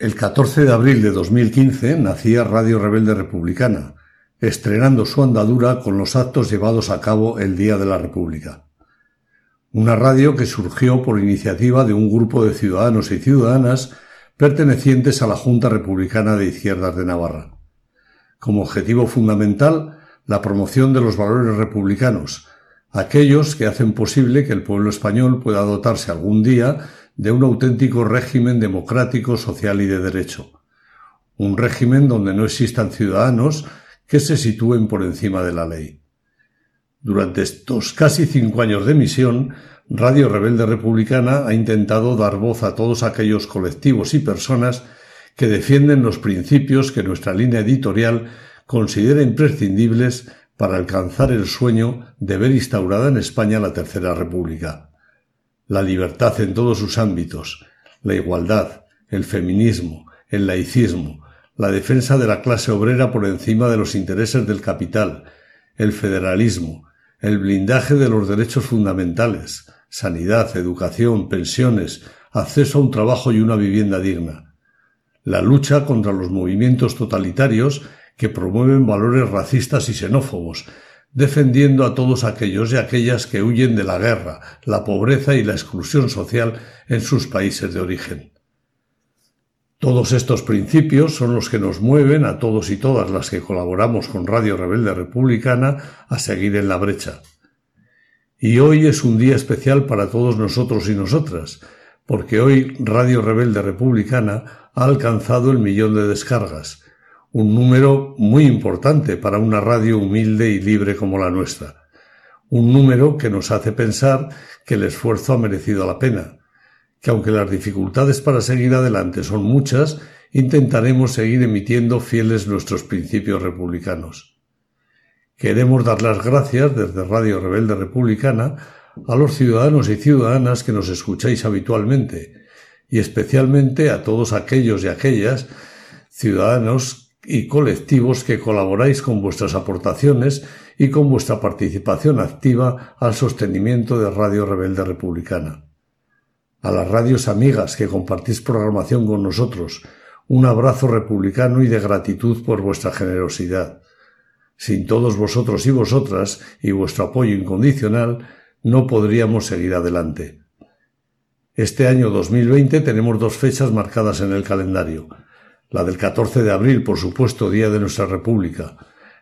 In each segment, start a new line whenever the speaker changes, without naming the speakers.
El 14 de abril de 2015 nacía Radio Rebelde Republicana, estrenando su andadura con los actos llevados a cabo el Día de la República. Una radio que surgió por iniciativa de un grupo de ciudadanos y ciudadanas pertenecientes a la Junta Republicana de Izquierdas de Navarra. Como objetivo fundamental, la promoción de los valores republicanos, aquellos que hacen posible que el pueblo español pueda dotarse algún día de un auténtico régimen democrático, social y de derecho. Un régimen donde no existan ciudadanos que se sitúen por encima de la ley. Durante estos casi cinco años de misión, Radio Rebelde Republicana ha intentado dar voz a todos aquellos colectivos y personas que defienden los principios que nuestra línea editorial considera imprescindibles para alcanzar el sueño de ver instaurada en España la Tercera República la libertad en todos sus ámbitos, la igualdad, el feminismo, el laicismo, la defensa de la clase obrera por encima de los intereses del capital, el federalismo, el blindaje de los derechos fundamentales, sanidad, educación, pensiones, acceso a un trabajo y una vivienda digna, la lucha contra los movimientos totalitarios que promueven valores racistas y xenófobos, defendiendo a todos aquellos y aquellas que huyen de la guerra, la pobreza y la exclusión social en sus países de origen. Todos estos principios son los que nos mueven a todos y todas las que colaboramos con Radio Rebelde Republicana a seguir en la brecha. Y hoy es un día especial para todos nosotros y nosotras, porque hoy Radio Rebelde Republicana ha alcanzado el millón de descargas, un número muy importante para una radio humilde y libre como la nuestra, un número que nos hace pensar que el esfuerzo ha merecido la pena, que aunque las dificultades para seguir adelante son muchas, intentaremos seguir emitiendo fieles nuestros principios republicanos. Queremos dar las gracias desde Radio Rebelde Republicana a los ciudadanos y ciudadanas que nos escucháis habitualmente, y especialmente a todos aquellos y aquellas ciudadanos y colectivos que colaboráis con vuestras aportaciones y con vuestra participación activa al sostenimiento de Radio Rebelde Republicana. A las radios amigas que compartís programación con nosotros, un abrazo republicano y de gratitud por vuestra generosidad. Sin todos vosotros y vosotras y vuestro apoyo incondicional, no podríamos seguir adelante. Este año 2020 tenemos dos fechas marcadas en el calendario la del 14 de abril, por supuesto, Día de nuestra República,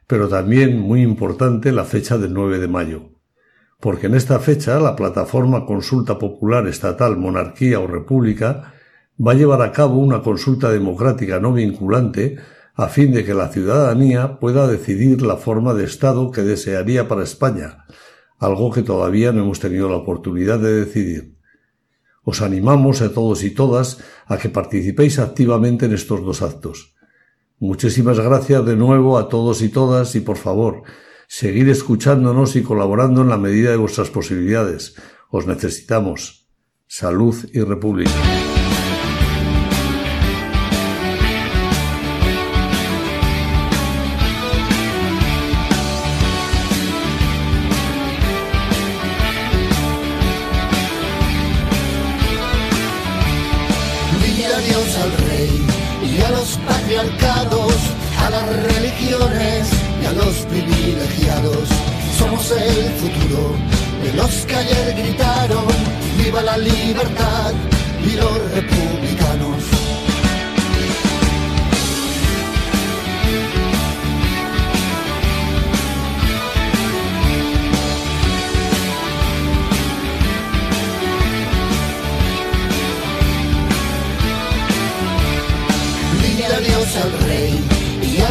pero también muy importante la fecha del 9 de mayo, porque en esta fecha la plataforma Consulta Popular Estatal Monarquía o República va a llevar a cabo una consulta democrática no vinculante a fin de que la ciudadanía pueda decidir la forma de Estado que desearía para España, algo que todavía no hemos tenido la oportunidad de decidir. Os animamos a todos y todas a que participéis activamente en estos dos actos. Muchísimas gracias de nuevo a todos y todas y por favor, seguid escuchándonos y colaborando en la medida de vuestras posibilidades. Os necesitamos. Salud y República.
a los patriarcados, a las religiones y a los privilegiados. Somos el futuro de los que ayer gritaron, viva la libertad y los republicanos.